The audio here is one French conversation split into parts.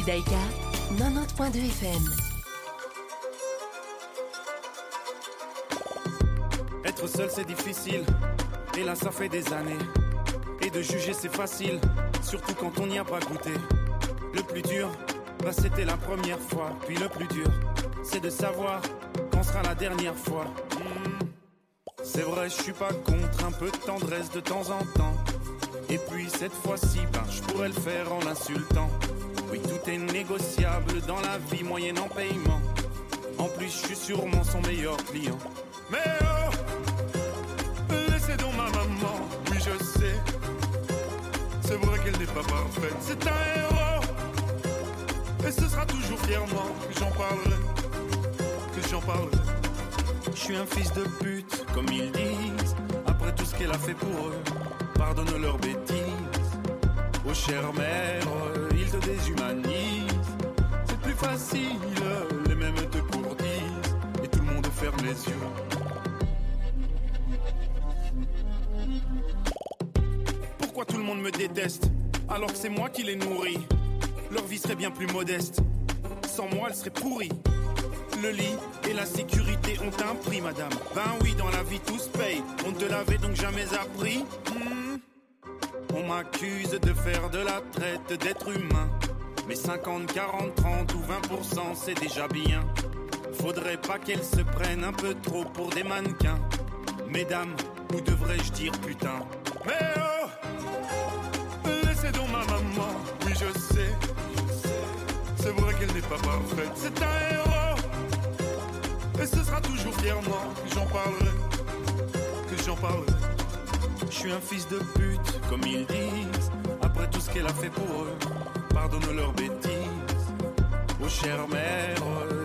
Judaïka, 90.2 FM. Être seul c'est difficile, et là ça fait des années. Et de juger c'est facile, surtout quand on n'y a pas goûté. Le plus dur, bah c'était la première fois. Puis le plus dur, c'est de savoir quand sera la dernière fois. Hmm. C'est vrai, je suis pas contre un peu de tendresse de temps en temps. Et puis cette fois-ci, ben, je pourrais le faire en l'insultant. Oui, tout est négociable dans la vie moyenne en paiement. En plus, je suis sûrement son meilleur client. Mais oh, laissez donc ma maman, oui je sais. C'est vrai qu'elle n'est pas parfaite, c'est un héros. Et ce sera toujours fièrement que j'en parlerai, que j'en parlerai. Je suis un fils de pute, comme ils disent. Après tout ce qu'elle a fait pour eux, pardonne leurs bêtises. Oh chère mère, ils te déshumanisent. C'est plus facile, les mêmes te courtisent. Et tout le monde ferme les yeux. Pourquoi tout le monde me déteste alors que c'est moi qui les nourris? Leur vie serait bien plus modeste. Sans moi, elle serait pourrie. Le lit et la sécurité ont un prix, madame. Ben oui, dans la vie tout se paye. On te l'avait donc jamais appris. M'accuse de faire de la traite d'être humain. Mais 50, 40, 30 ou 20%, c'est déjà bien. Faudrait pas qu'elles se prennent un peu trop pour des mannequins. Mesdames, ou devrais-je dire putain? Mais oh Laissez donc ma maman, oui je sais. C'est vrai qu'elle n'est pas parfaite, c'est un héros. Et ce sera toujours fièrement que j'en parlerai, que j'en parlerai. Je suis un fils de pute, comme ils disent. Après tout ce qu'elle a fait pour eux, pardonne leurs bêtises. Oh chère mère,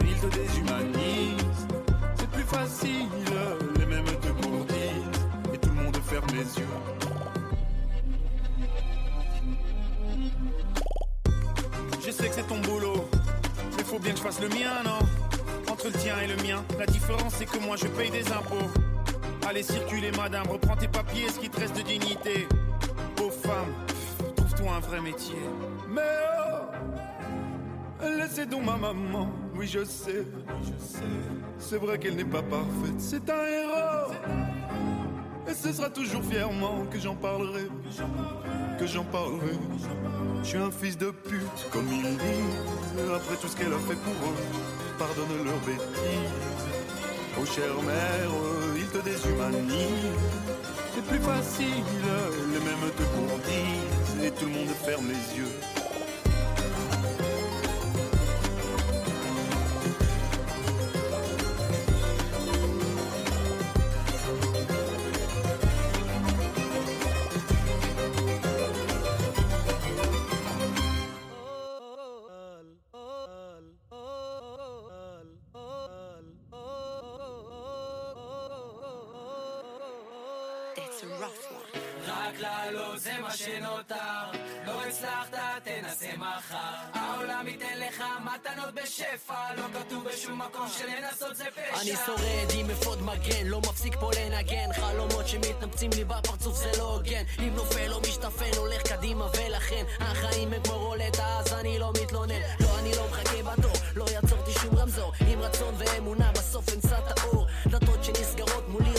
ils te déshumanisent. C'est plus facile, les mêmes te courtisent. Et tout le monde ferme les yeux. Je sais que c'est ton boulot, mais faut bien que je fasse le mien, non? Entre le tien et le mien, la différence c'est que moi je paye des impôts. Allez circuler madame, reprends tes papiers, ce qui te reste de dignité. Pauvre femme, pff, trouve-toi un vrai métier. Mais oh, laissez donc ma maman, oui je sais, c'est vrai qu'elle n'est pas parfaite, c'est un héros. Et ce sera toujours fièrement que j'en parlerai, que j'en parlerai. Je suis un fils de pute, comme ils disent, après tout ce qu'elle a fait pour eux, pardonne leurs bêtises. Oh chère mère, ils te déshumanisent. C'est plus facile, les mêmes te courtisent, et tout le monde ferme les yeux. מתנות בשפע לא כתוב בשום מקום שלנסות זה פשע. אני שורד עם אפוד מגן לא מפסיק פה לנגן. חלומות שמתנפצים לי בפרצוף זה לא הוגן. אם נופל או משתפל הולך קדימה ולכן. החיים הם כמו רולטה אז אני לא מתלונן. לא אני לא מחכה בתור לא יעצורתי שום רמזור. עם רצון ואמונה בסוף אמצא את האור. דלתות שנסגרות מולי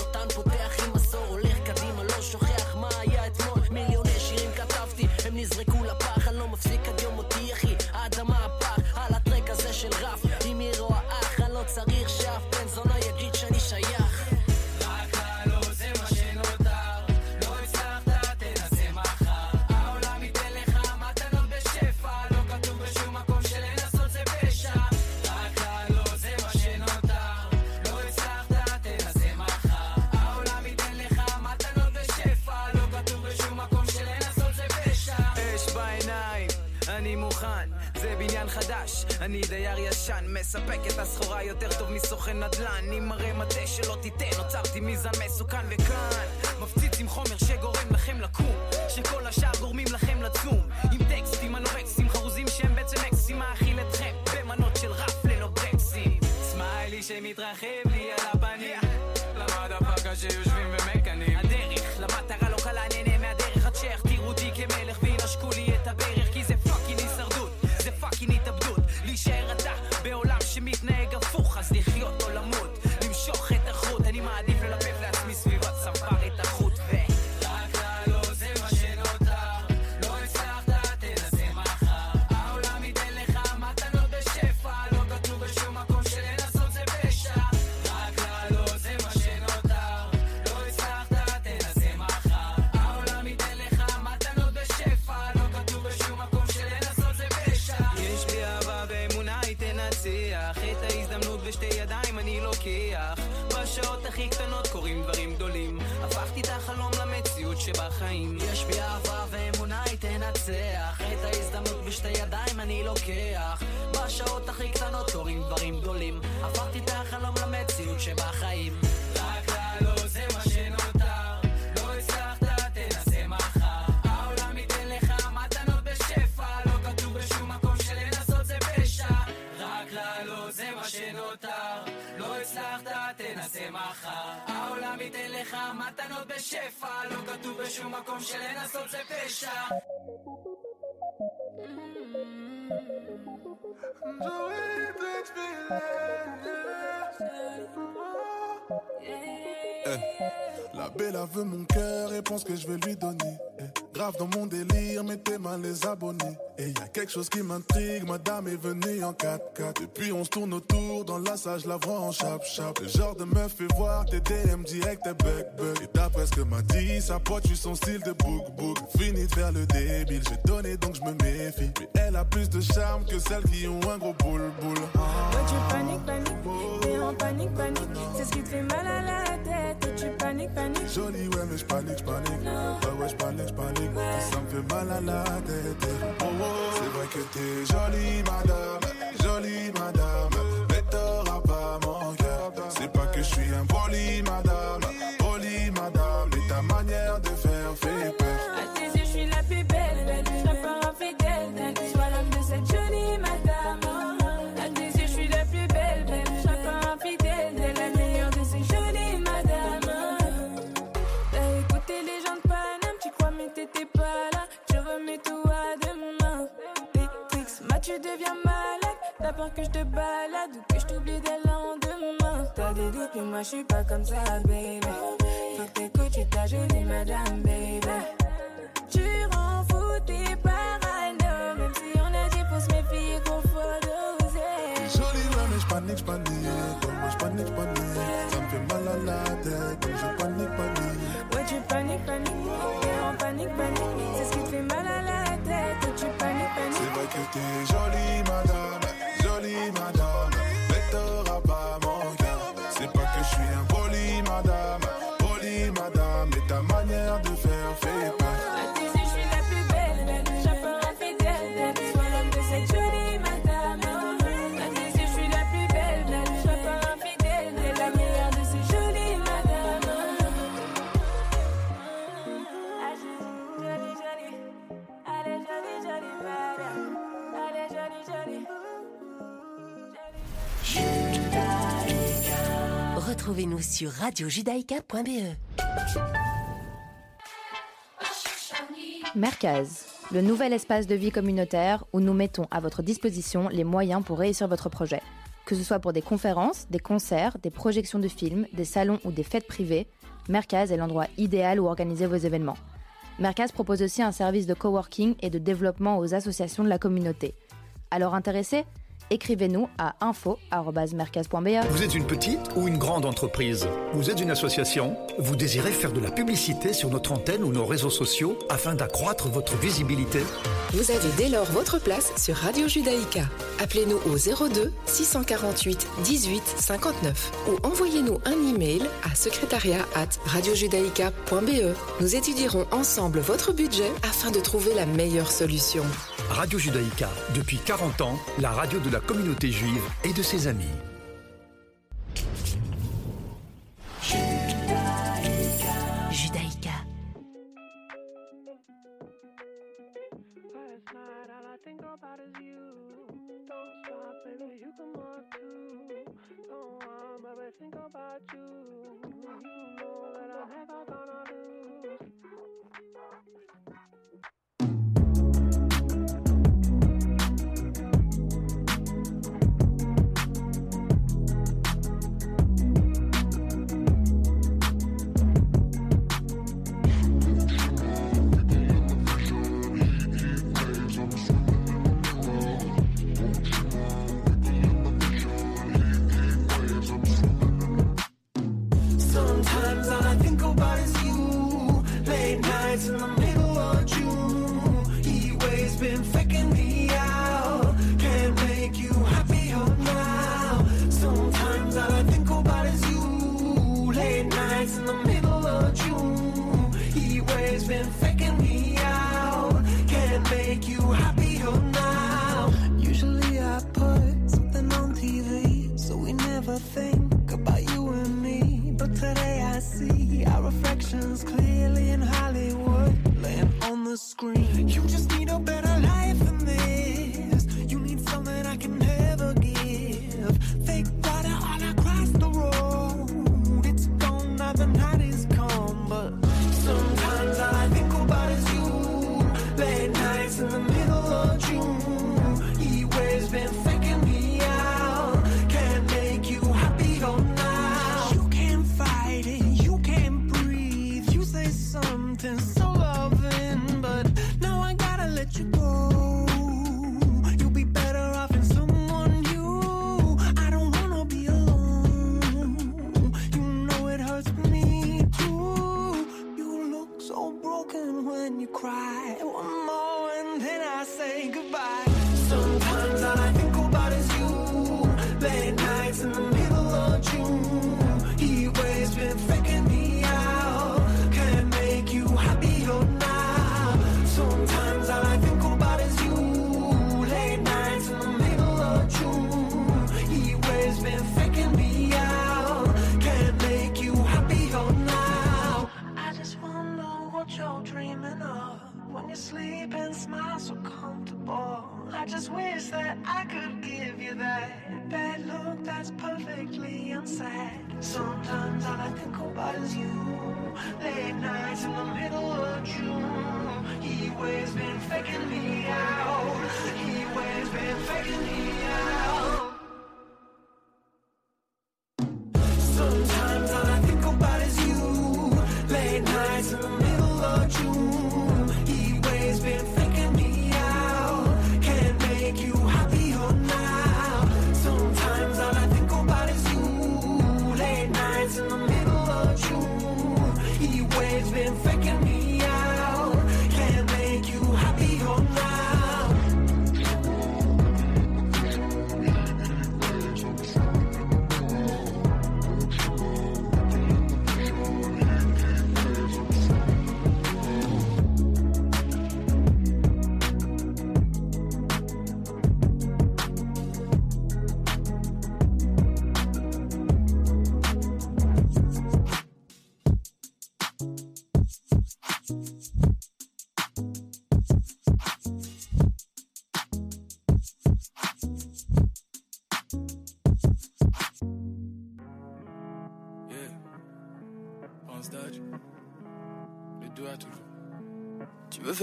תנסה מחר העולם ייתן לך מתנות בשפע לא כתוב בשום מקום שלנסות זה פשע La Belle a veut mon cœur et pense que je vais lui donner. Eh, Grave dans mon délire, mettez mal les abonnés. Et y a quelque chose qui m'intrigue, madame est venue en 4x4. Depuis on se tourne autour, dans la salle je la vois en chap-chap. Le genre de meuf fait voir tes DM direct tes bug bug. Et d'après ce que m'a dit, sa pote, tu son style de book book. Fini de faire le débile, j'ai donné donc je me méfie. Mais elle a plus de charme que celles qui ont un gros boule boule. En panique, panique. C'est ce qui te fait mal à la tête. Ouais, tu paniques, paniques. Jolie, ouais, mais je panique, je panique. Ouais, ouais, je panique, je panique. Ça me fait mal à la tête. Oh, oh. C'est vrai que t'es jolie, madame. Jolie, madame. Mais t'auras pas mon cœur. C'est pas que je suis un poli, madame. Peur que je te balade ou que je t'oublie dès le lendemain. T'as des doutes, mais moi je suis pas comme ça, baby. Faut que t'écoutes, tu ta jolie madame, baby. Tu rends fou tes parano. Même si on a dit faut se méfier qu'on faut doser. Jolie, ouais, mais je panique, je panique. Ouais, ouais, je panique, panique. Ça me fait mal à la tête. Donc je panique, panique. Ouais, tu paniques, paniques. T'es en panique, panique. C'est ce qui te fait mal à la tête. Ouais, tu paniques, paniques. C'est vrai que t'es jolie, madame, Retrouvez-nous sur radiojudaïka.be. Merkaz, le nouvel espace de vie communautaire où nous mettons à votre disposition les moyens pour réussir votre projet. Que ce soit pour des conférences, des concerts, des projections de films, des salons ou des fêtes privées, Merkaz est l'endroit idéal où organiser vos événements. Merkaz propose aussi un service de coworking et de développement aux associations de la communauté. Alors intéressé Écrivez-nous à info.merkaz.be. Vous êtes une petite ou une grande entreprise? Vous êtes une association? Vous désirez faire de la publicité sur notre antenne ou nos réseaux sociaux afin d'accroître votre visibilité? Vous avez dès lors votre place sur Radio Judaïka. Appelez-nous au 02 648 18 59 ou envoyez-nous un email à secrétariat at radiojudaïka.be. Nous étudierons ensemble votre budget afin de trouver la meilleure solution. Radio Judaïka, depuis 40 ans, la radio de la communauté juive et de ses amis. Judaïka.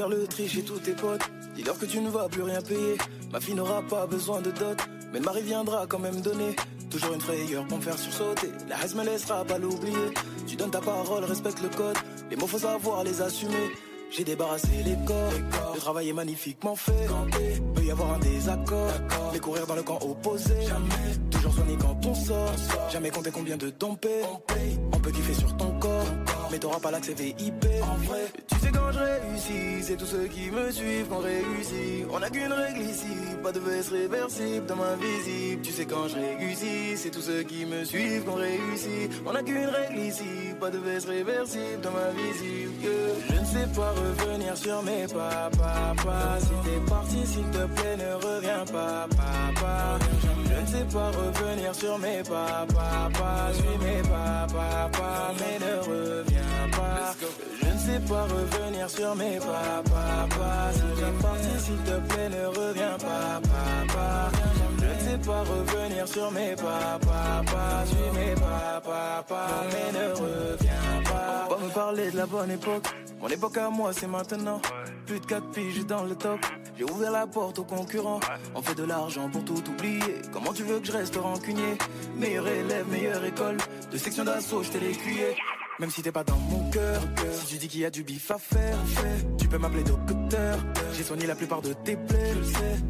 Le tri chez tous tes potes. Dis-leur que tu ne vas plus rien payer. Ma fille n'aura pas besoin de dot Mais le mari viendra quand même donner. Toujours une frayeur pour me faire sursauter. La haine me laissera pas l'oublier. Tu donnes ta parole, respecte le code. Les mots faut savoir les assumer j'ai débarrassé les corps, le travail est magnifiquement fait. Peut y avoir un désaccord, mais courir dans le camp opposé. Jamais, toujours soigné quand on sort. Jamais compter combien de ton paie. On peut kiffer sur ton corps, mais t'auras pas l'accès VIP. En vrai, tu sais quand je réussis, c'est tous ceux qui me suivent qu'on réussit. On a qu'une règle ici, pas de veste réversible dans ma visible. Tu sais quand je réussis, c'est tous ceux qui me suivent qu'on réussit. On a qu'une règle ici, pas de veste réversible dans ma visible. Je ne sais pas revenir sur mes pas, papa. Si t'es parti, s'il te plaît, ne reviens pas, papa. Je ne sais pas revenir sur mes pas, papa. Suis mes pas, papa, mais ne reviens pas. Je ne sais pas revenir sur mes pas, papa. Si parti, s'il te plaît, ne reviens pas, papa. Je ne sais pas revenir sur mes pas, papa. Suis mes pas, papa, mais ne reviens pas. On va me parler de la bonne époque. Mon époque à moi, c'est maintenant. Plus de 4 piges dans le top. J'ai ouvert la porte aux concurrents. On fait de l'argent pour tout oublier. Comment tu veux que je reste rancunier? Meilleur élève, meilleure école. De section d'assaut, je t'ai l'écuyer. Même si t'es pas dans mon cœur, si tu dis qu'il y a du bif à faire, tu peux m'appeler docteur. J'ai soigné la plupart de tes plaies.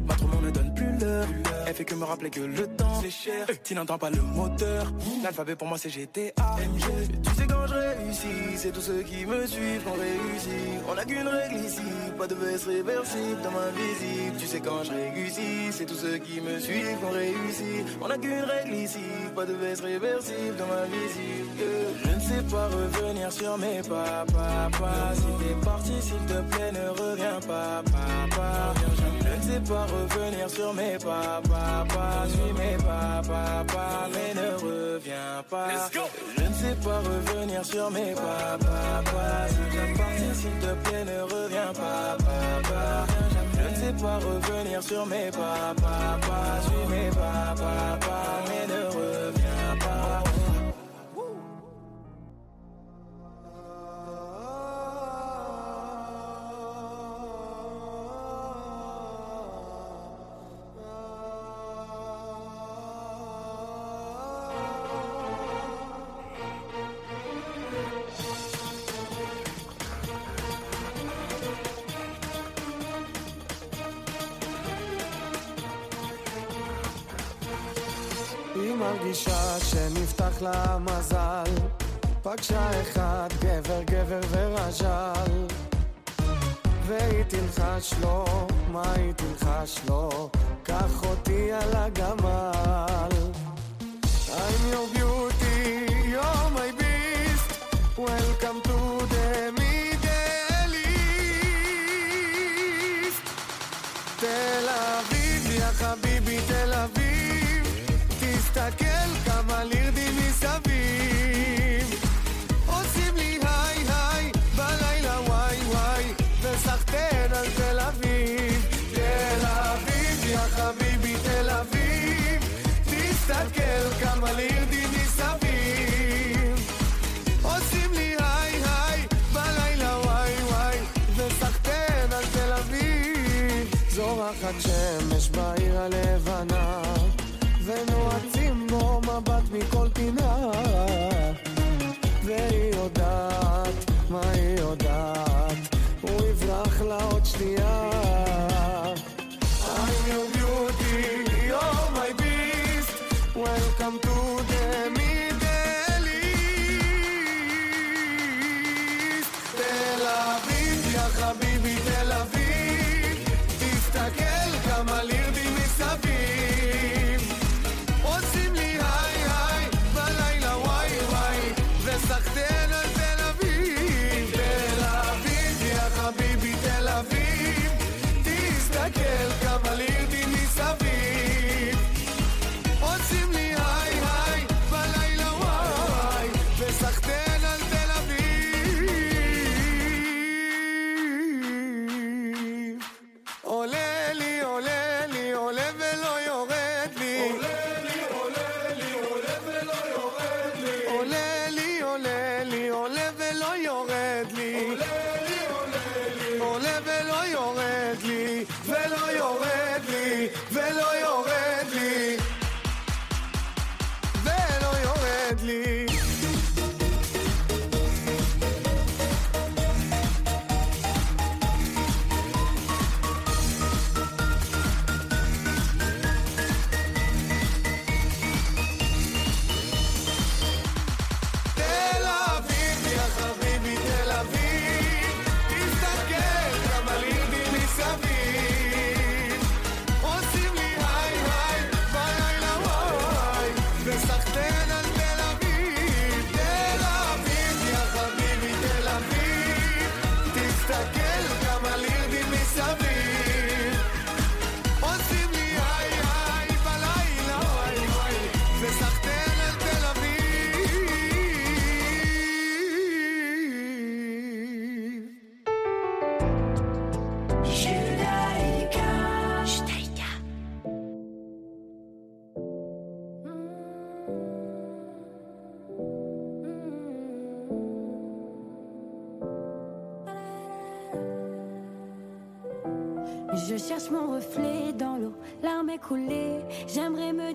Ma ne donne plus l'heure. Elle fait que me rappeler que le temps c'est cher. Tu n'entends pas le moteur. L'alphabet pour moi c'est GTA. MG. Tu sais quand je réussis, c'est tous ceux qui me suivent qu'on réussit. On a qu'une règle ici, pas de baisse réversible dans ma visite. Tu sais quand je réussis, c'est tous ceux qui me suivent qu'on réussit. On a qu'une règle ici, pas de baisse réversible dans ma visite. Je ne sais pas revenir sur mes pas, papa. Si t'es parti, s'il te plaît, ne reviens pas, papa. Je ne sais pas revenir sur mes pas, papa. Suis mes pas, papa, mais ne reviens pas. Je ne sais pas revenir sur mes pas, papa. Si parti, s'il te plaît, ne reviens pas, papa. Je ne sais pas revenir sur mes pas, papa. Suis mes pas, papa, mais ne reviens שנפתח לה מזל. פגשה אחד גבר גבר ורז'ל. והיא תלחש לו, מה היא תלחש לו? קח אותי על הגמל. I'm your beauty, השמש בעיר הלבנה.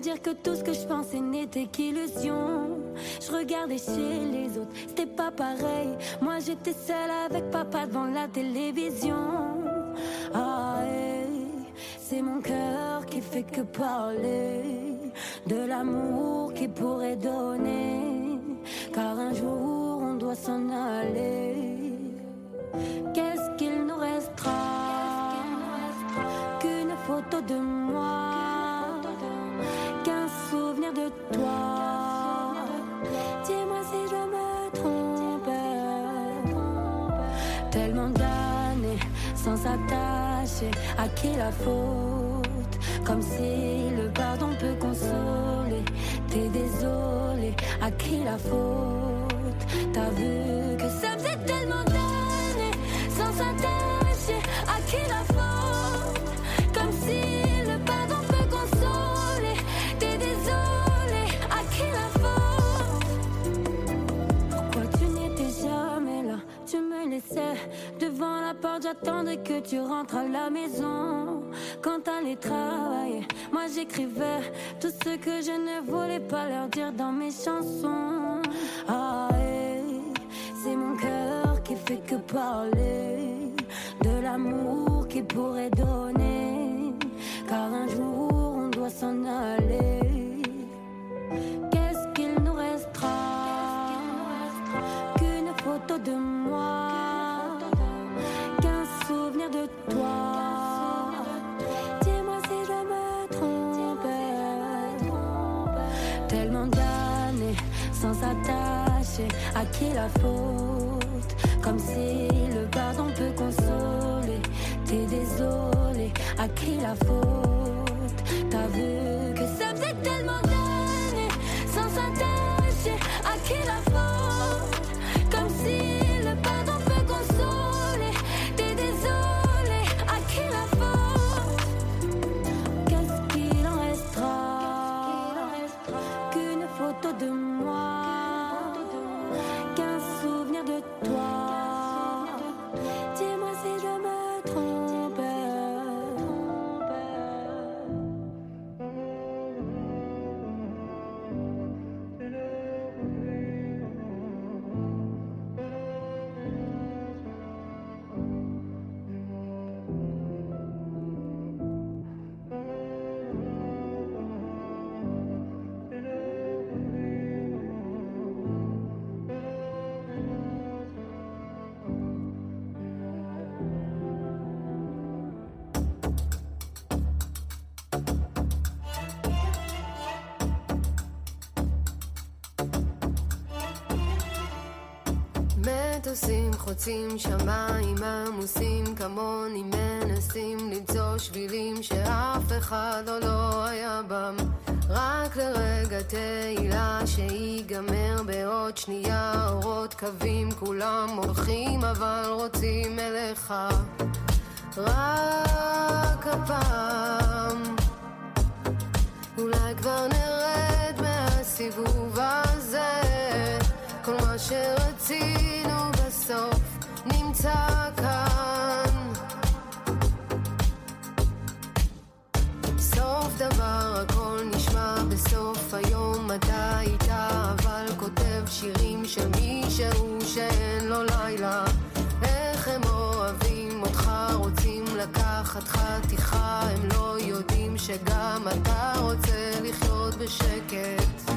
Dire que tout ce que je pensais n'était qu'illusion. Je regardais chez les autres, c'était pas pareil. Moi j'étais seule avec papa devant la télévision. Ah, hey, c'est mon cœur qui fait que parler de l'amour qu'il pourrait donner. Car un jour on doit doit s'en aller. À qui la faute. Comme si le pardon peut consoler. T'es désolé, à qui la faute? T'as vu que ça faisait tellement d'années sans s'attacher à qui la faute j'attendais que tu rentres à la maison. Quand t'allais travailler, moi j'écrivais tout ce que je ne voulais pas leur dire dans mes chansons. Ah, et c'est mon cœur qui fait que parler de l'amour qu'il pourrait donner. Car un jour on doit s'en aller. Qu'est-ce qu'il nous restera? Qu'une photo de moi, qui la faute. Comme si le pardon peut consoler. T'es désolé, à qui la faute? חוצים שמיים עמוסים כמוני מנסים למצוא שבילים שאף אחד עוד לא היה בם. רק לרגע תהילה שיגמר בעוד שנייה אורות קווים כולם הולכים אבל רוצים אליך. רק הפעם. אולי כבר נרד מהסיבוב הזה. כל מה בסוף נמצא סוף דבר הכל נשמע בסוף היום. אתה איתה אבל כותב שירים של מישהו שאין לו לילה. איך הם אוהבים אותך רוצים לקחת חתיכה. הם לא יודעים שגם אתה רוצה לחיות בשקט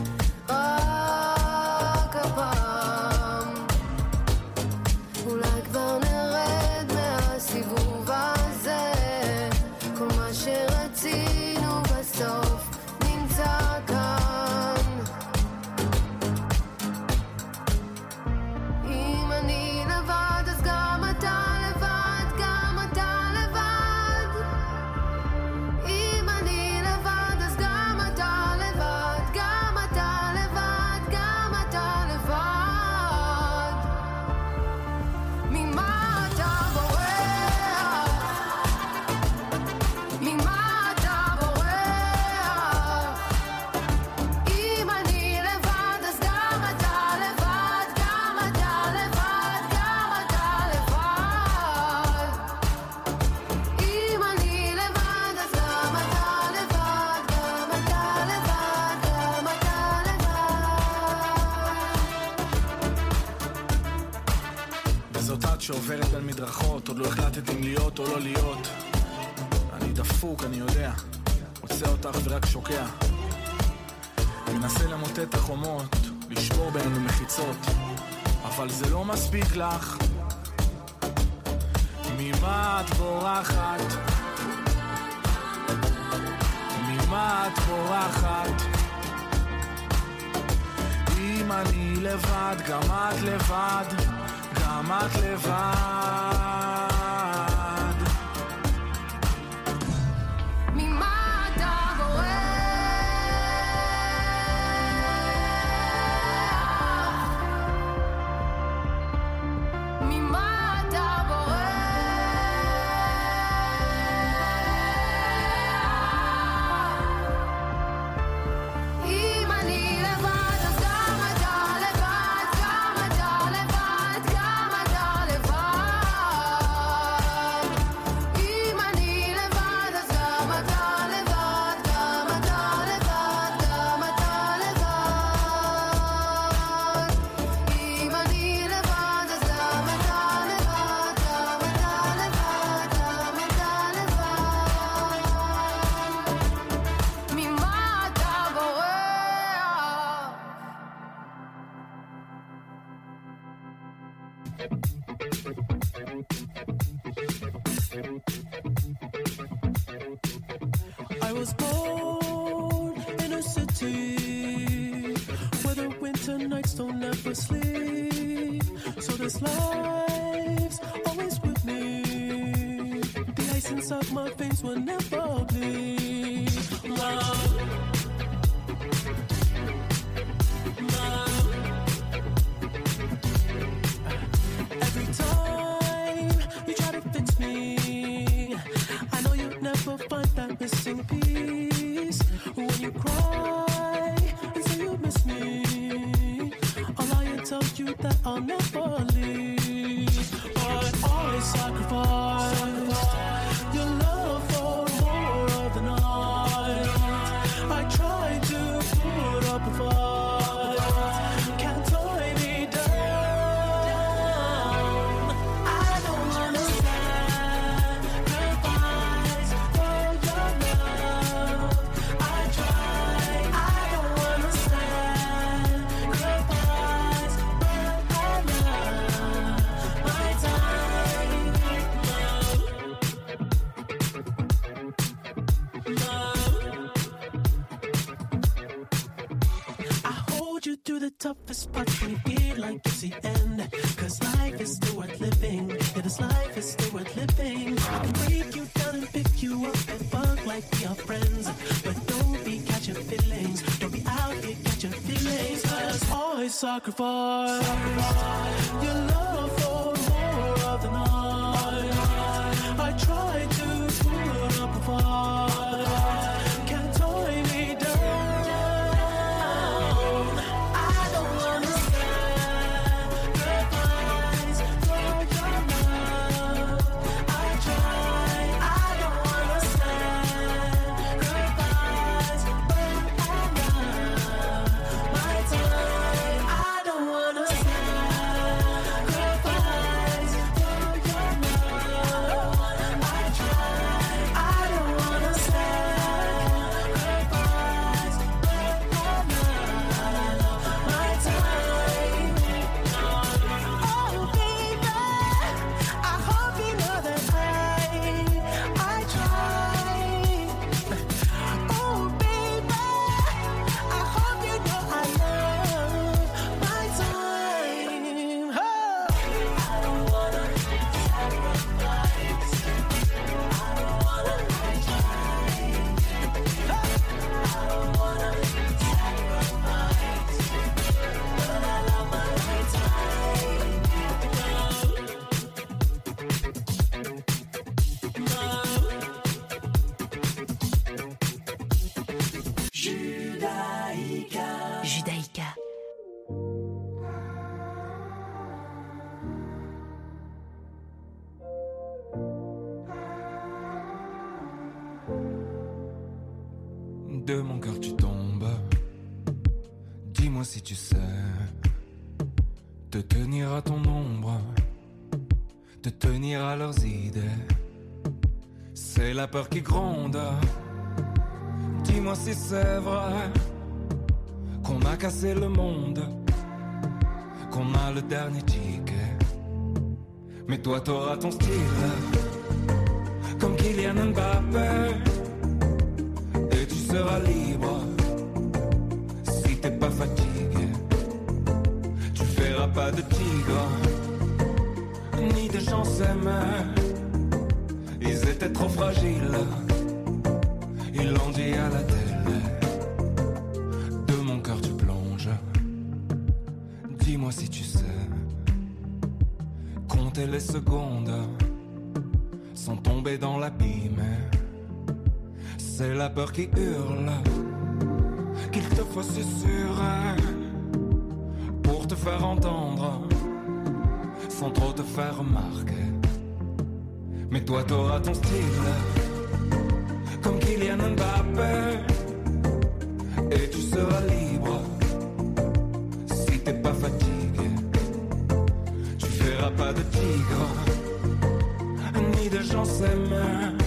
להתקעקע. תנסה למוטט החומות, לשמור בינינו מחיצות, אבל זה לא מספיק לך. ממה את בורחת? ממה את בורחת? אם אני לבד, גם את לבד, גם את לבד. asleep. So this life's always with me. The ice inside my veins will never. I sacrifice. sacrifice. Your love for more of the night. I try to put up a fight. qui gronde. Dis-moi si c'est vrai qu'on a cassé le monde, qu'on a le dernier ticket. Mais toi, t'auras ton style, comme Kylian Mbappé. Et tu seras libre si t'es pas fatigué. Tu feras pas de tigre, ni de gens s'aimer ils étaient trop fragiles, ils l'ont dit à la télé. De mon cœur tu plonges, dis-moi si tu sais. Compter les secondes sans tomber dans l'abîme. C'est la peur qui hurle, qu'il te faut susurrer pour te faire entendre sans trop te faire remarquer. Mais toi t'auras ton style, comme Kylian Mbappé, et tu seras libre si t'es pas fatigué. Tu feras pas de tigre, ni de gens s'aimer.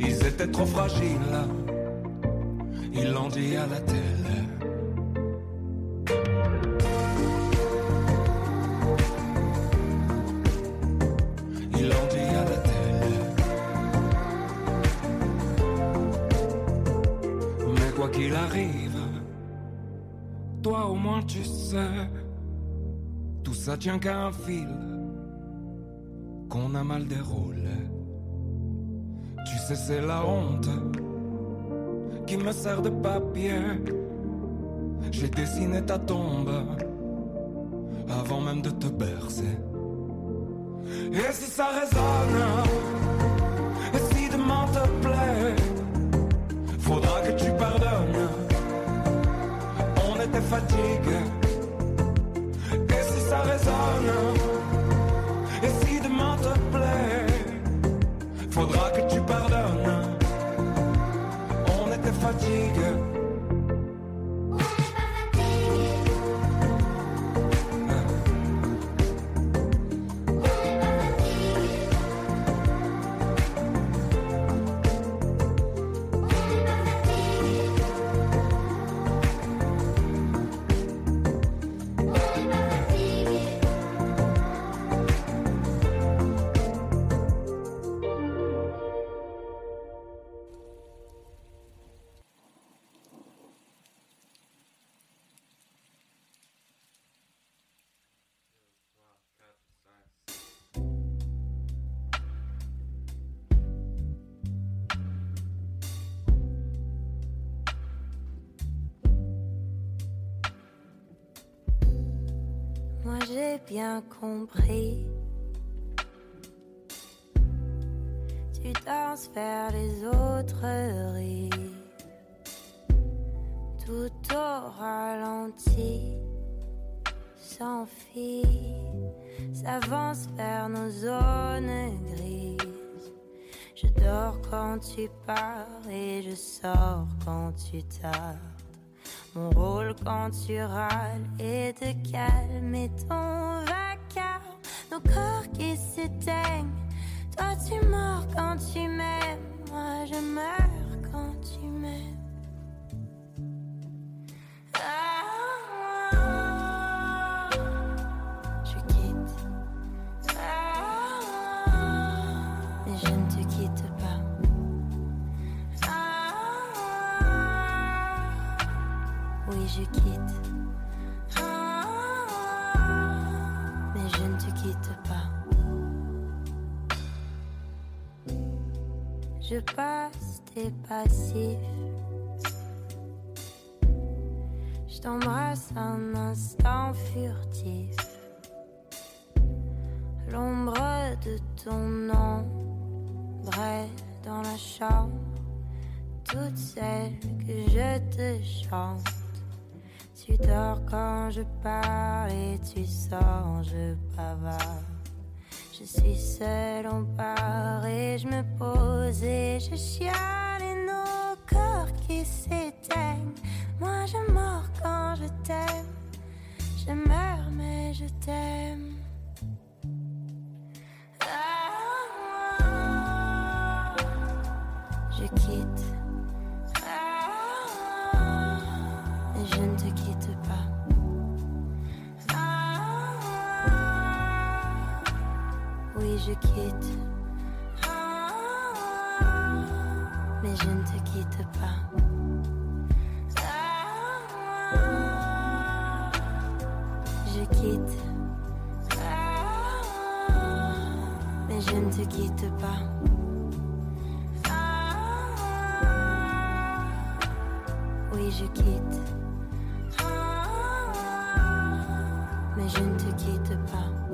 Ils étaient trop fragiles, ils l'ont dit à la télé. Tout ça tient qu'à un fil qu'on a mal déroulé. Tu sais, c'est la honte qui me sert de papier. J'ai dessiné ta tombe avant même de te bercer. Et si ça résonne, et si demain te plaît, faudra que tu pardonnes. On était fatigués. Et bien compris. Tu danses vers les autres rives. Tout au ralenti s'enfuit, s'avance vers nos zones grises. Je dors quand tu pars et je sors quand tu tardes. Mon rôle quand tu râles est de calmer ton vacarme. Nos corps qui s'éteignent. Toi tu mords quand tu m'aimes. Moi je meurs quand tu m'aimes. Je quitte. Ah, mais je ne te quitte pas. Je passe tes passifs. Je t'embrasse un instant furtif. L'ombre de ton ombre dans la chambre. Toutes celles que je te chante. Tu dors quand je parle et tu sors, je bavarde. Je suis seule, on part et je me pose et je chiale et nos corps qui s'éteignent. Moi je mors quand je t'aime. Je meurs mais je t'aime. je quitte. Ah, mais je ne te quitte pas. Ah, je quitte. Ah, mais je ne te quitte pas. Oui, je quitte. Mais je ne te quitte pas.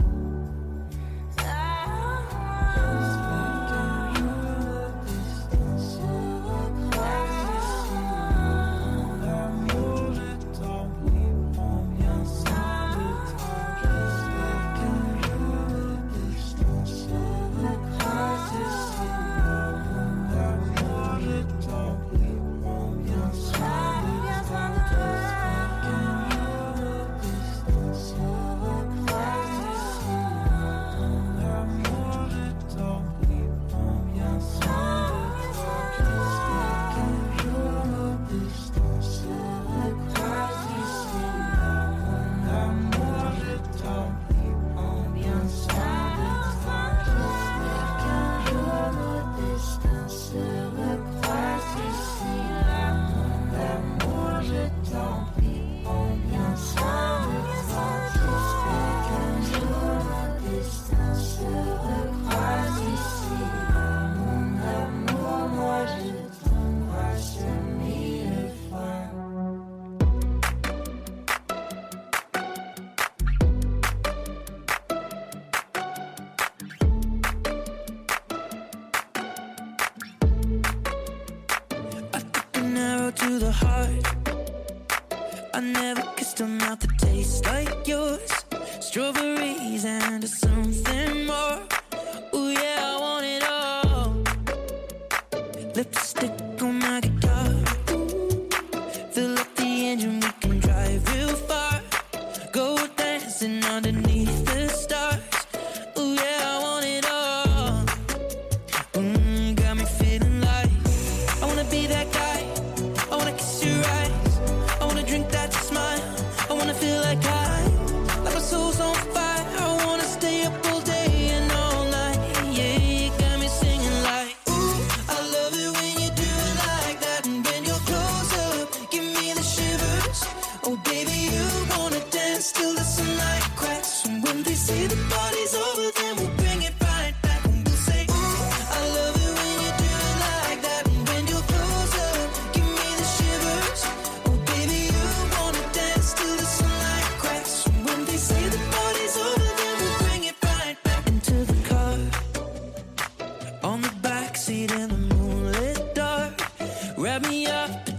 set me up.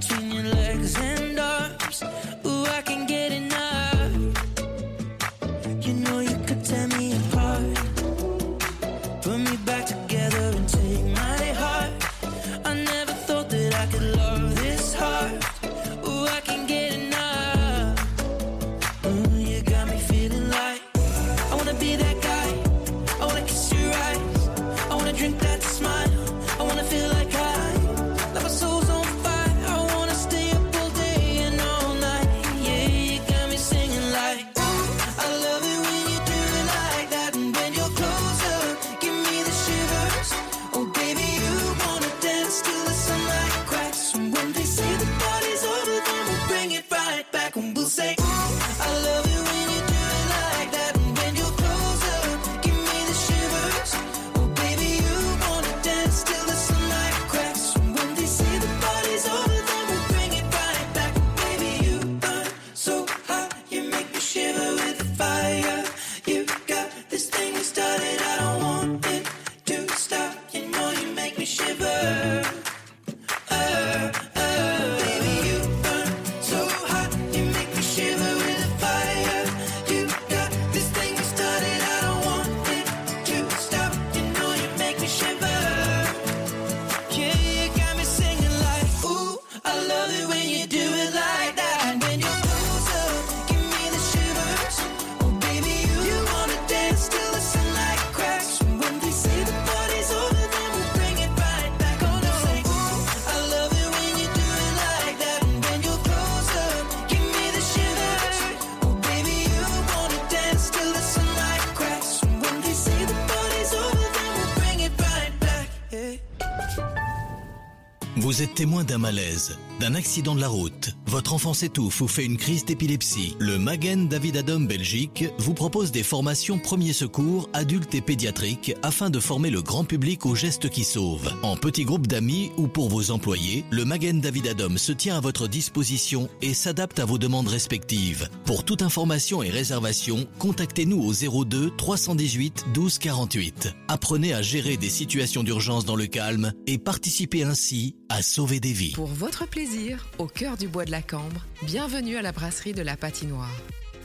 Témoin d'un malaise, d'un accident de la route. Votre enfant s'étouffe ou fait une crise d'épilepsie. Le Magen David Adam Belgique vous propose des formations premiers secours adultes et pédiatriques afin de former le grand public aux gestes qui sauvent. En petits groupes d'amis ou pour vos employés, le Magen David Adam se tient à votre disposition et s'adapte à vos demandes respectives. Pour toute information et réservation, contactez-nous au 02 318 12 48. Apprenez à gérer des situations d'urgence dans le calme et participez ainsi à sauver des vies. Pour votre plaisir, au cœur du bois de la Cambre, bienvenue à la brasserie de la Patinoire.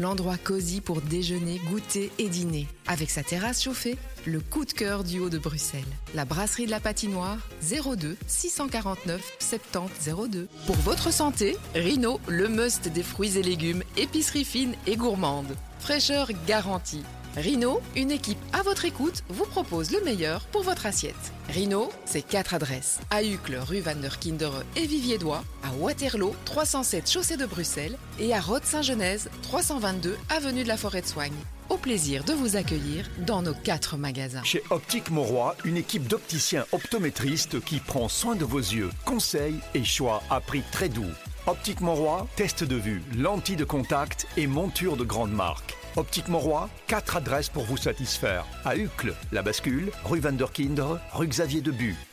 L'endroit cosy pour déjeuner, goûter et dîner. Avec sa terrasse chauffée, le coup de cœur du haut de Bruxelles. La brasserie de la Patinoire, 02 649 70 02. Pour votre santé, Rino, le must des fruits et légumes, épicerie fine et gourmande. Fraîcheur garantie. Rino, une équipe à votre écoute, vous propose le meilleur pour votre assiette. Rino, c'est quatre adresses. À Uccle, rue Van der Kindere et Viviédois, à Waterloo, 307 chaussée de Bruxelles et à Rode-Saint-Genèse, 322 avenue de la Forêt de Soigne. Au plaisir de vous accueillir dans nos quatre magasins. Chez Optique Mauroy, une équipe d'opticiens optométristes qui prend soin de vos yeux. Conseils et choix à prix très doux. Optique Mauroy, test de vue, lentilles de contact et monture de grande marque. Optique Mauroy, quatre adresses pour vous satisfaire. À Uccle, La Bascule, rue Van der Kinder, rue Xavier Debu.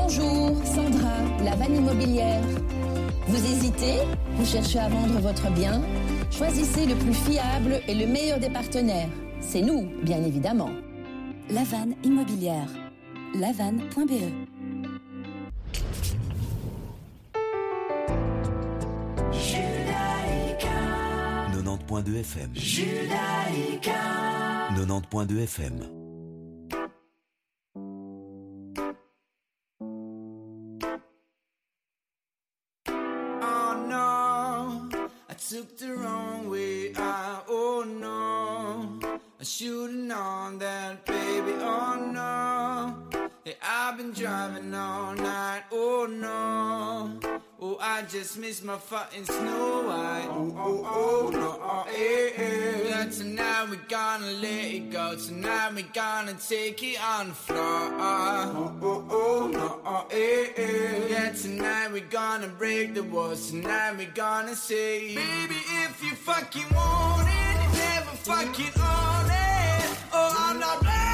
Bonjour, Sandra, la vanne immobilière. Vous hésitez Vous cherchez à vendre votre bien Choisissez le plus fiable et le meilleur des partenaires. C'est nous, bien évidemment. La vanne immobilière. lavanne.be 90.2 FM. Judaïka. 90.2 FM. Oh no, oh I just missed my fucking snow white. Oh oh oh no, oh, eh, eh. Yeah, tonight we gonna let it go. Tonight we gonna take it on the floor. Oh oh oh no, oh, eh, eh. Yeah, tonight we gonna break the walls. Tonight we gonna say, baby, if you fucking want it, never fucking own it. Oh, I'm not playing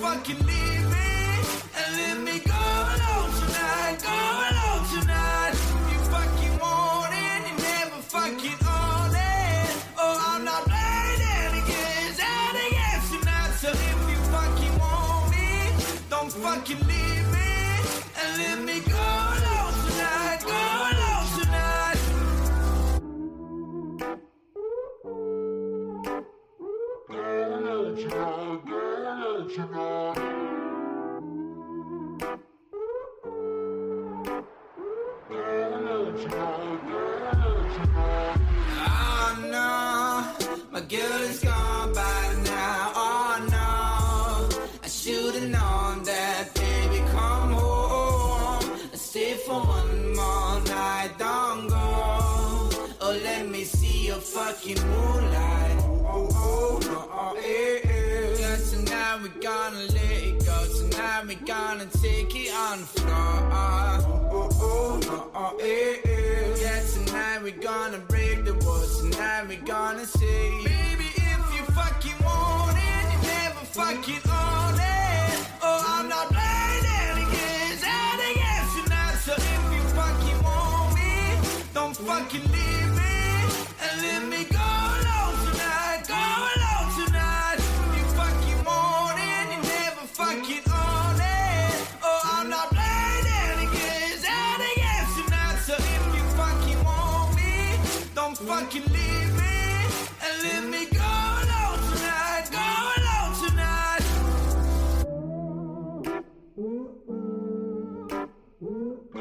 fucking leave me and let me go alone tonight. Go alone tonight. You fucking want it, you never fucking own it. Oh, I'm not playing any games, any games tonight. So if you fucking want me, don't fucking leave me and let me go alone tonight. Go alone tonight. Oh no, Oh, my girl is gone by now. Oh no, I should've known that, baby. Come home stay for one more night. Don't go. Oh, let me see your fucking moonlight. Yeah, tonight we gonna break the walls. Tonight we gonna say,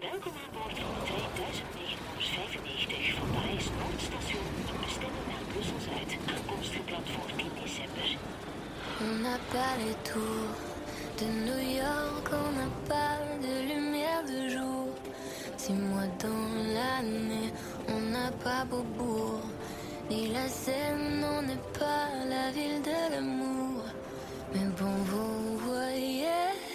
Welkom aan boord van 2995 van Parijs Noordstation. Bestemming naar Brussels uit. Aankomst gepland voor 10 december. On n'a pas les tours de New York, on n'a pas de lumière de jour. Six mois dans l'année, on n'a pas beau Beaubourg. Ni la Seine, on n'est pas la ville de l'amour. Mais bon, vous voyez.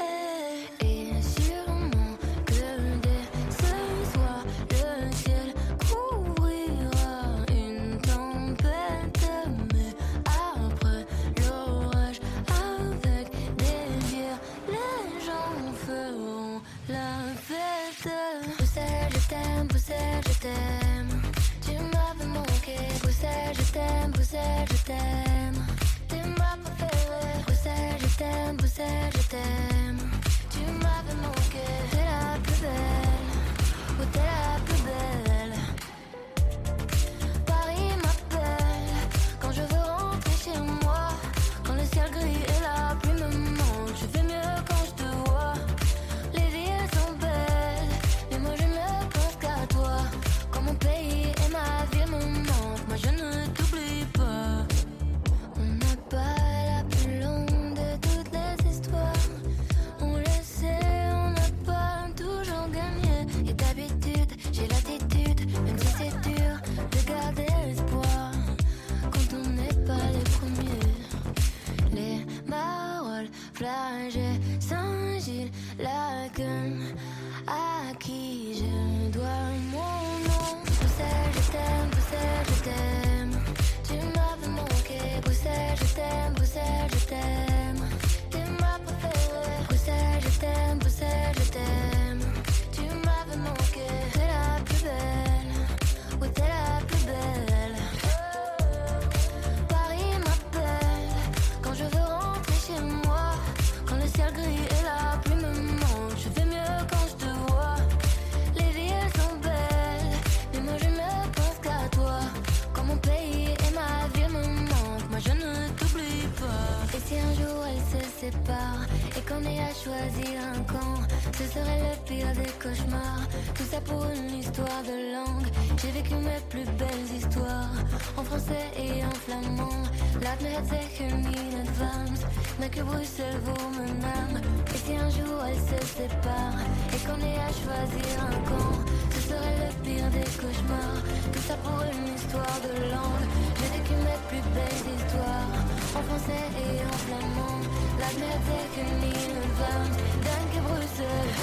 second in advance Mais que Bruxelles vaut mon âme Et si un jour elle se sépare Et qu'on ait à choisir un camp Ce serait le pire des cauchemars Tout ça pour une histoire de langue J'ai vécu mes plus belles histoires En français et en flamand La mer second in advance Dan que Bruxelles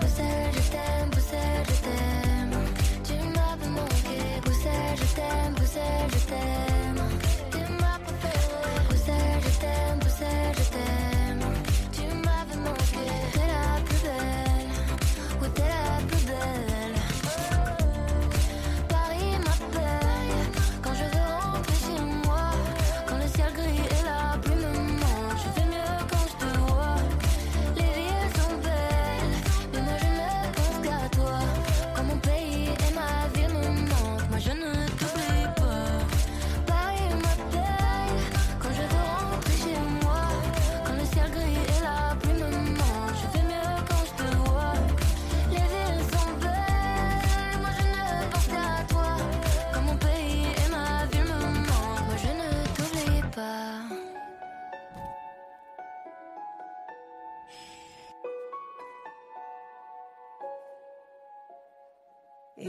Bruxelles je t'aime, Bruxelles je t'aime. Tu m'as manqué Bruxelles je t'aime, Bruxelles je t'aime. Saturday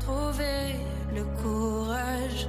trouver le courage.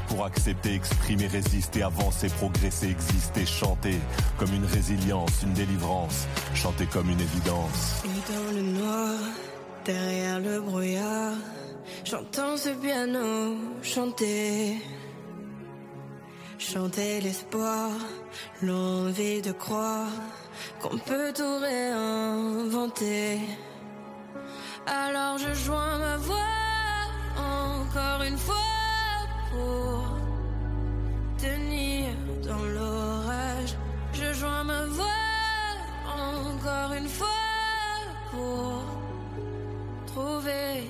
pour accepter, exprimer, résister, avancer, progresser, exister, chanter comme une résilience, une délivrance, chanter comme une évidence. Et dans le noir, derrière le brouillard, j'entends ce piano chanter. Chanter l'espoir, l'envie de croire qu'on peut tout réinventer. Alors je joins ma voix encore une fois pour tenir dans l'orage. Je joins ma voix encore une fois pour trouver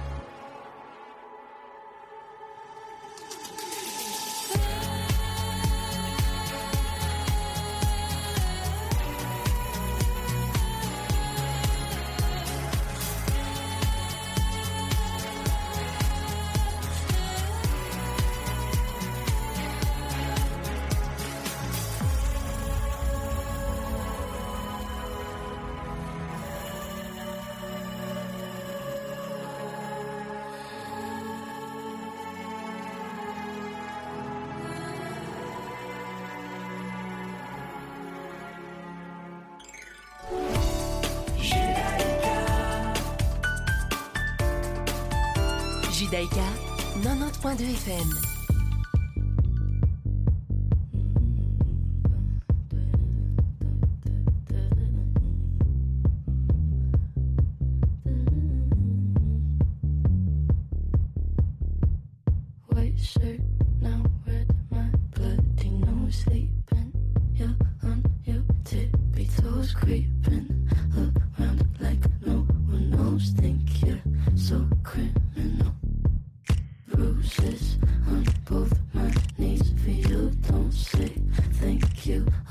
FM. You.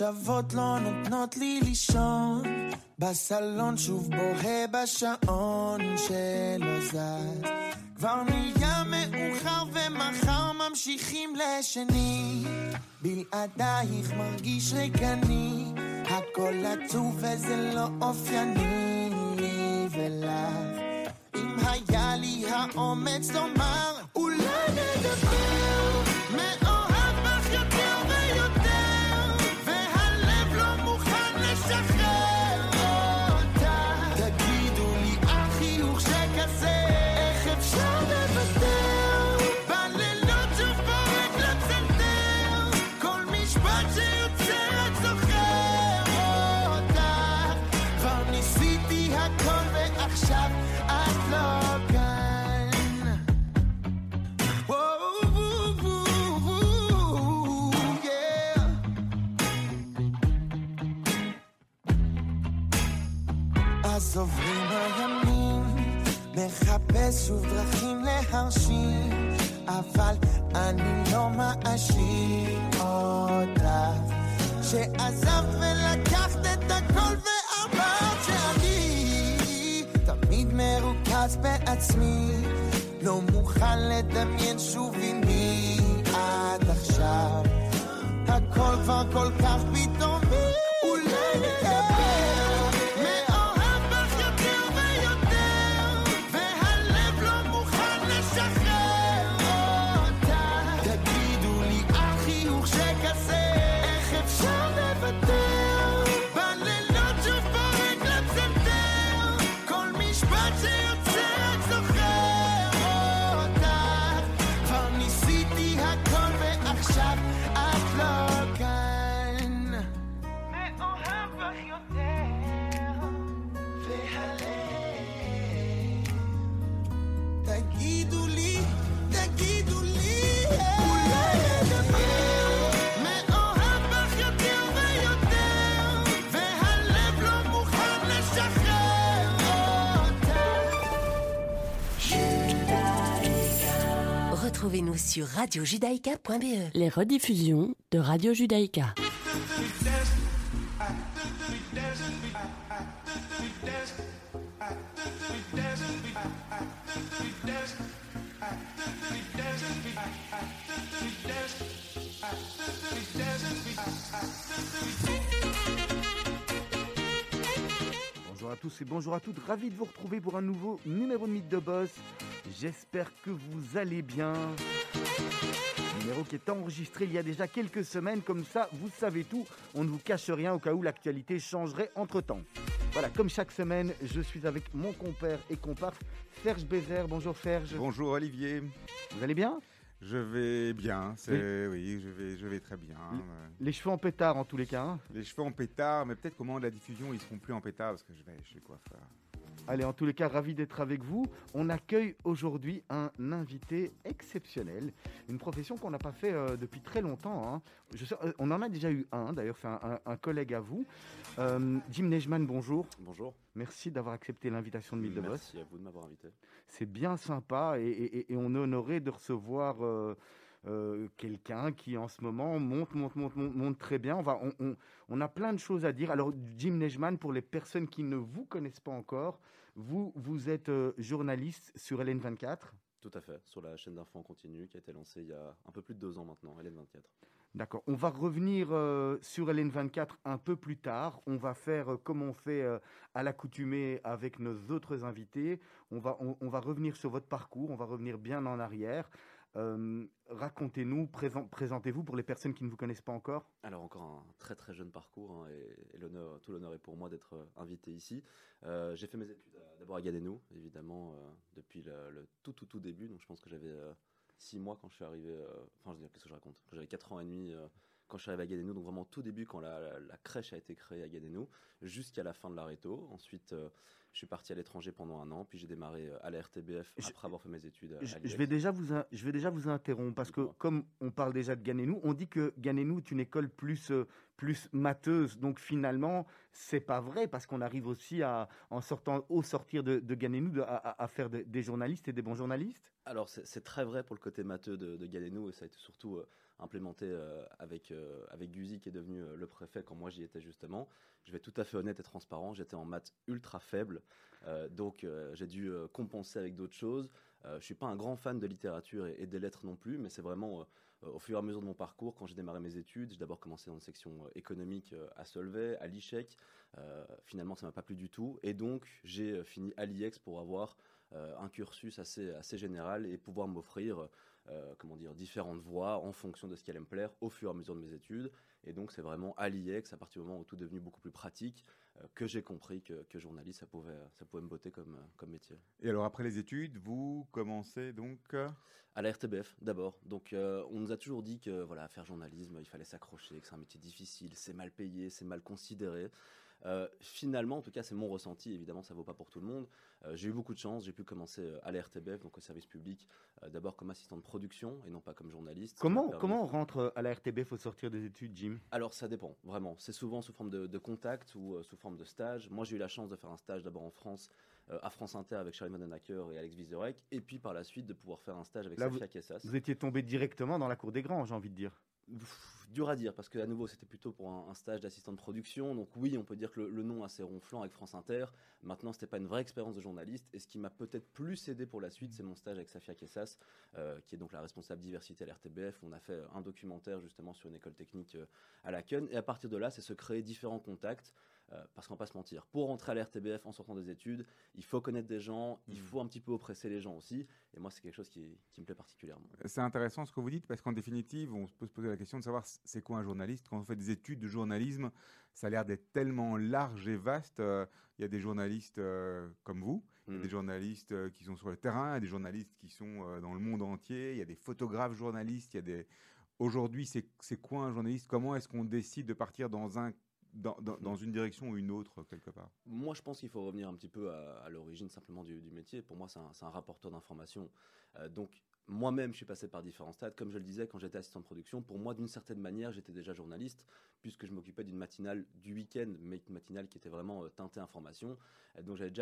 המחשבות לא נותנות לי לישון. בסלון שוב בוהה בשעון שלא זז. כבר נהיה מאוחר ומחר ממשיכים לשני. בלעדייך מרגיש ריקני, הכל עצוב וזה לא אופייני לי ולך. אם היה לי האומץ לומר, מחפש שוב דרכים להרשים, אבל אני לא מאשים אותך. שעזבת ולקחת את הכל ואמרת שאני תמיד מרוכז בעצמי, לא מוכן לדמיין שוב עם מי עד עכשיו. הכל כבר כל כך פתאומי, אולי נקבל. Retrouvez-nous sur radiojudaïka.be. Les rediffusions de Radio Judaïka. Bonjour à tous et bonjour à toutes, ravi de vous retrouver pour un nouveau numéro de Mythe de Boss. J'espère que vous allez bien. Numéro qui est enregistré il y a déjà quelques semaines, comme ça vous savez tout, on ne vous cache rien au cas où l'actualité changerait entre temps. Voilà, comme chaque semaine, je suis avec mon compère et comparse, Serge Bézère. Bonjour Serge. Bonjour Olivier. Vous allez bien? Je vais bien, c'est oui, je vais, je vais très bien. Les cheveux en pétard en tous les cas. hein? Les cheveux en pétard, mais peut-être qu'au moment de la diffusion, ils seront plus en pétard parce que je vais chez le coiffeur. Allez, en tous les cas, ravi d'être avec vous. On accueille aujourd'hui un invité exceptionnel, une profession qu'on n'a pas fait euh, depuis très longtemps. hein. Je sais- euh, on en a déjà eu un, d'ailleurs, c'est un, un- un collègue à vous. Euh, Jim Nejman, bonjour. Bonjour. Merci d'avoir accepté l'invitation de Mythe de Boss. Merci à vous de m'avoir invité. C'est bien sympa et, et- et on est honoré de recevoir euh, euh, quelqu'un qui en ce moment monte, monte, monte, monte, monte très bien. On, va, on, on- on a plein de choses à dire. Alors, Jim Nejman, pour les personnes qui ne vous connaissent pas encore, vous, vous êtes euh, journaliste sur LN24. Tout à fait, sur la chaîne d'infos en continu qui a été lancée il y a un peu plus de deux ans maintenant, LN24. D'accord. On va revenir euh, sur LN24 un peu plus tard. On va faire euh, comme on fait euh, à l'accoutumée avec nos autres invités. On va, on, on va revenir sur votre parcours. On va revenir bien en arrière. Euh, Racontez-nous, présent- présentez-vous pour les personnes qui ne vous connaissent pas encore. Alors encore un très très jeune parcours hein, et, l'honneur, tout l'honneur est pour moi d'être euh, invité ici. Euh, j'ai fait mes études d'abord à Gadenou, évidemment, depuis le, le tout tout tout début. Donc je pense que j'avais euh, six mois quand je suis arrivé. enfin, je veux dire, qu'est-ce que je raconte? J'avais quatre ans et demi. Quand je suis arrivé à Gadenou, donc vraiment tout début, quand la, la- la crèche a été créée à Gadenou, jusqu'à la fin de la réto. Ensuite, euh, je suis parti à l'étranger pendant un an, puis j'ai démarré euh, à la RTBF après avoir fait mes études. Je, vais déjà vous, in- je vais déjà vous interrompre parce que comme on parle déjà de Ganenou, on dit que Ganenou est une école plus, euh, plus matheuse. Donc finalement, c'est pas vrai parce qu'on arrive aussi à, en sortant, au sortir de, de Ganenou, de- à, faire de- des journalistes et des bons journalistes. Alors c'est très vrai pour le côté matheux de, de Gadenou et ça a été surtout euh, implémenté euh, avec, euh, avec Guzy qui est devenu euh, le préfet quand moi j'y étais justement. Je vais être tout à fait honnête et transparent, j'étais en maths ultra faible, donc j'ai dû compenser avec d'autres choses. Je suis pas un grand fan de littérature et, des lettres non plus, mais c'est vraiment au fur et à mesure de mon parcours, quand j'ai démarré mes études, j'ai d'abord commencé dans une section économique à Solvay, à l'ICHEC. Euh, finalement, ça m'a pas plu du tout, et donc j'ai fini à l'IEX pour avoir un cursus assez, assez général et pouvoir m'offrir euh, comment dire, différentes voies en fonction de ce qui allait me plaire au fur et à mesure de mes études. Et donc, c'est vraiment à l'IEX, à partir du moment où tout est devenu beaucoup plus pratique, euh, que j'ai compris que, que journaliste, ça pouvait, ça pouvait me botter comme, euh, comme métier. Et alors après les études, vous commencez donc euh, À la RTBF d'abord. Donc euh, on nous a toujours dit que voilà, faire journalisme, il fallait s'accrocher, que c'est un métier difficile, c'est mal payé, c'est mal considéré. Euh, finalement, en tout cas, c'est mon ressenti. Évidemment, ça vaut pas pour tout le monde. Euh, j'ai eu beaucoup de chance. J'ai pu commencer euh, à la RTBF, donc au service public, euh, d'abord comme assistant de production et non pas comme journaliste. Comment, permis- comment on rentre à la RTBF au sortir des études, Jim? Alors ça dépend, vraiment. C'est souvent sous forme de, de contact ou sous forme de stage. Moi j'ai eu la chance de faire un stage d'abord en France, à France Inter avec Charlie Modenacker et Alex Vizorek, et puis par la suite de pouvoir faire un stage avec Là, vous, Safia Kessas. vous étiez tombé directement dans la cour des grands, j'ai envie de dire. Dur à dire parce que à nouveau c'était plutôt pour un, stage d'assistant de production. Donc oui on peut dire que le, nom assez ronflant avec France Inter. Maintenant c'était pas une vraie expérience de journaliste. Et ce qui m'a peut-être plus aidé pour la suite c'est mon stage avec Safia Kessas euh, qui est donc la responsable diversité à l'RTBF on a fait un documentaire justement sur une école technique euh, à la Laken et à partir de là c'est se créer différents contacts euh, parce qu'on va pas se mentir pour rentrer à l'RTBF en sortant des études il faut connaître des gens il faut un petit peu oppresser les gens aussi et moi c'est quelque chose qui, qui me plaît particulièrement C'est intéressant ce que vous dites parce qu'en définitive, on peut se poser la question de savoir c'est quoi un journaliste. Quand on fait des études de journalisme, ça a l'air d'être tellement large et vaste. Euh, Il y a des journalistes euh, comme vous, il y a Mm. des journalistes qui sont sur le terrain, il y a des journalistes qui sont dans le monde entier, il y a des photographes journalistes, il y a des. Aujourd'hui, c'est quoi un journaliste? Comment est-ce qu'on décide de partir dans un dans, une direction ou une autre quelque part Moi, je pense qu'il faut revenir un petit peu à, l'origine simplement du, métier. Pour moi, c'est un, rapporteur d'informations. Euh, donc, moi-même, je suis passé par différents stades. Comme je le disais, quand j'étais assistant de production, pour moi, d'une certaine manière, j'étais déjà journaliste, puisque je m'occupais d'une matinale du week-end, mais une matinale qui était vraiment euh, teintée information. Donc, j'avais déjà